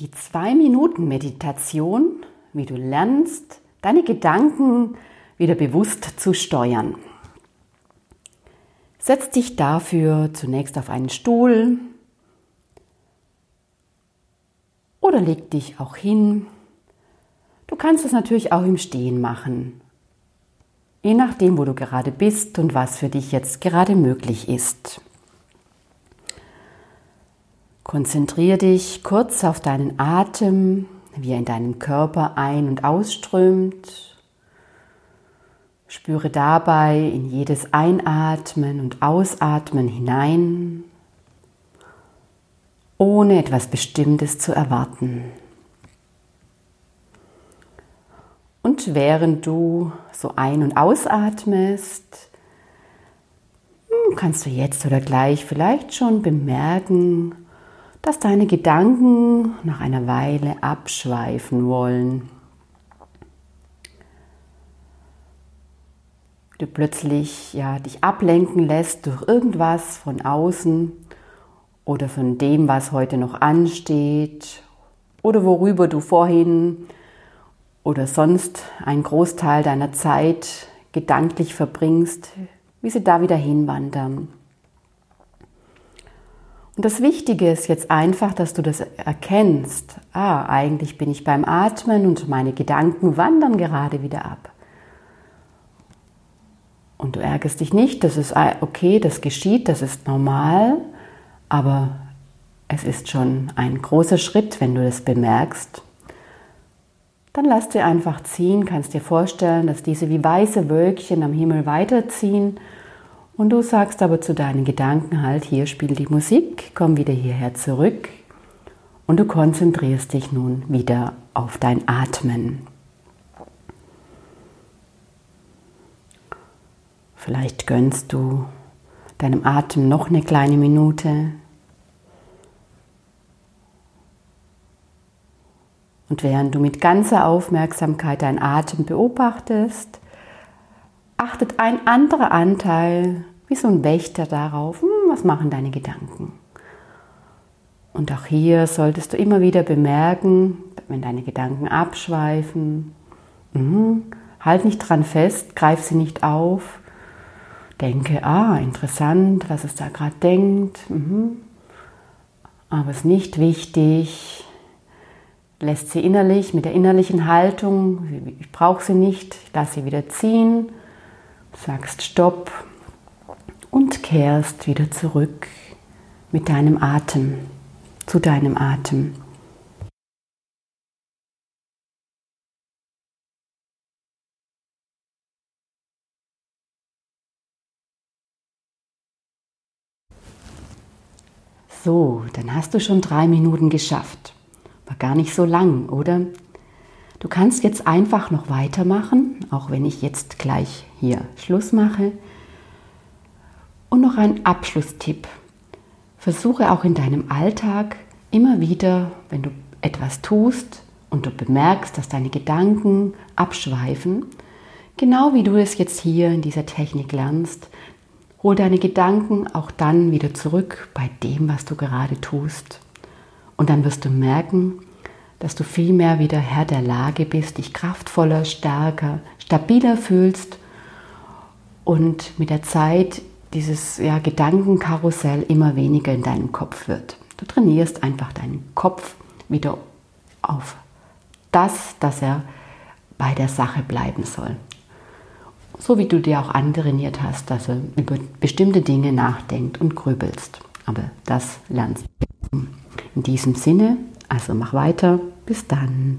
Die 2-Minuten-Meditation, wie du lernst, deine Gedanken wieder bewusst zu steuern. Setz dich dafür zunächst auf einen Stuhl oder leg dich auch hin. Du kannst es natürlich auch im Stehen machen, je nachdem, wo du gerade bist und was für dich jetzt gerade möglich ist. Konzentriere dich kurz auf deinen Atem, wie er in deinem Körper ein- und ausströmt. Spüre dabei in jedes Einatmen und Ausatmen hinein, ohne etwas Bestimmtes zu erwarten. Und während du so ein- und ausatmest, hm, kannst du jetzt oder gleich vielleicht schon bemerken, dass deine Gedanken nach einer Weile abschweifen wollen. Du plötzlich ja, dich ablenken lässt durch irgendwas von außen oder von dem, was heute noch ansteht oder worüber du vorhin oder sonst einen Großteil deiner Zeit gedanklich verbringst, wie sie da wieder hinwandern. Und das Wichtige ist jetzt einfach, dass du das erkennst. Ah, eigentlich bin ich beim Atmen und meine Gedanken wandern gerade wieder ab. Und du ärgerst dich nicht, das ist okay, das geschieht, das ist normal, aber es ist schon ein großer Schritt, wenn du das bemerkst. Dann lass dir einfach ziehen, kannst dir vorstellen, dass diese wie weiße Wölkchen am Himmel weiterziehen und du sagst aber zu deinen Gedanken halt, hier spielt die Musik, komm wieder hierher zurück und du konzentrierst dich nun wieder auf dein Atmen. Vielleicht gönnst du deinem Atem noch eine kleine Minute. Und während du mit ganzer Aufmerksamkeit deinen Atem beobachtest, achtet ein anderer Anteil wie so ein Wächter darauf, hm, was machen deine Gedanken. Und auch hier solltest du immer wieder bemerken, wenn deine Gedanken abschweifen, mh, halt nicht dran fest, greif sie nicht auf, denke, ah, interessant, was es da gerade denkt, mh, aber es ist nicht wichtig, lässt sie innerlich mit der innerlichen Haltung, ich brauche sie nicht, ich lasse sie wieder ziehen, sagst Stopp und kehrst wieder zurück mit deinem Atem, zu deinem Atem. So, dann hast du schon drei Minuten geschafft. War gar nicht so lang, oder? Du kannst jetzt einfach noch weitermachen, auch wenn ich jetzt gleich hier Schluss mache. Und noch ein Abschlusstipp. Versuche auch in deinem Alltag immer wieder, wenn du etwas tust und du bemerkst, dass deine Gedanken abschweifen, genau wie du es jetzt hier in dieser Technik lernst, hol deine Gedanken auch dann wieder zurück bei dem, was du gerade tust. Und dann wirst du merken, dass du vielmehr wieder Herr der Lage bist, dich kraftvoller, stärker, stabiler fühlst und mit der Zeit dieses ja, Gedankenkarussell immer weniger in deinem Kopf wird. Du trainierst einfach deinen Kopf wieder auf das, dass er bei der Sache bleiben soll. So wie du dir auch antrainiert hast, dass er über bestimmte Dinge nachdenkt und grübelst. Aber das lernst du. In diesem Sinne, also mach weiter. Bis dann.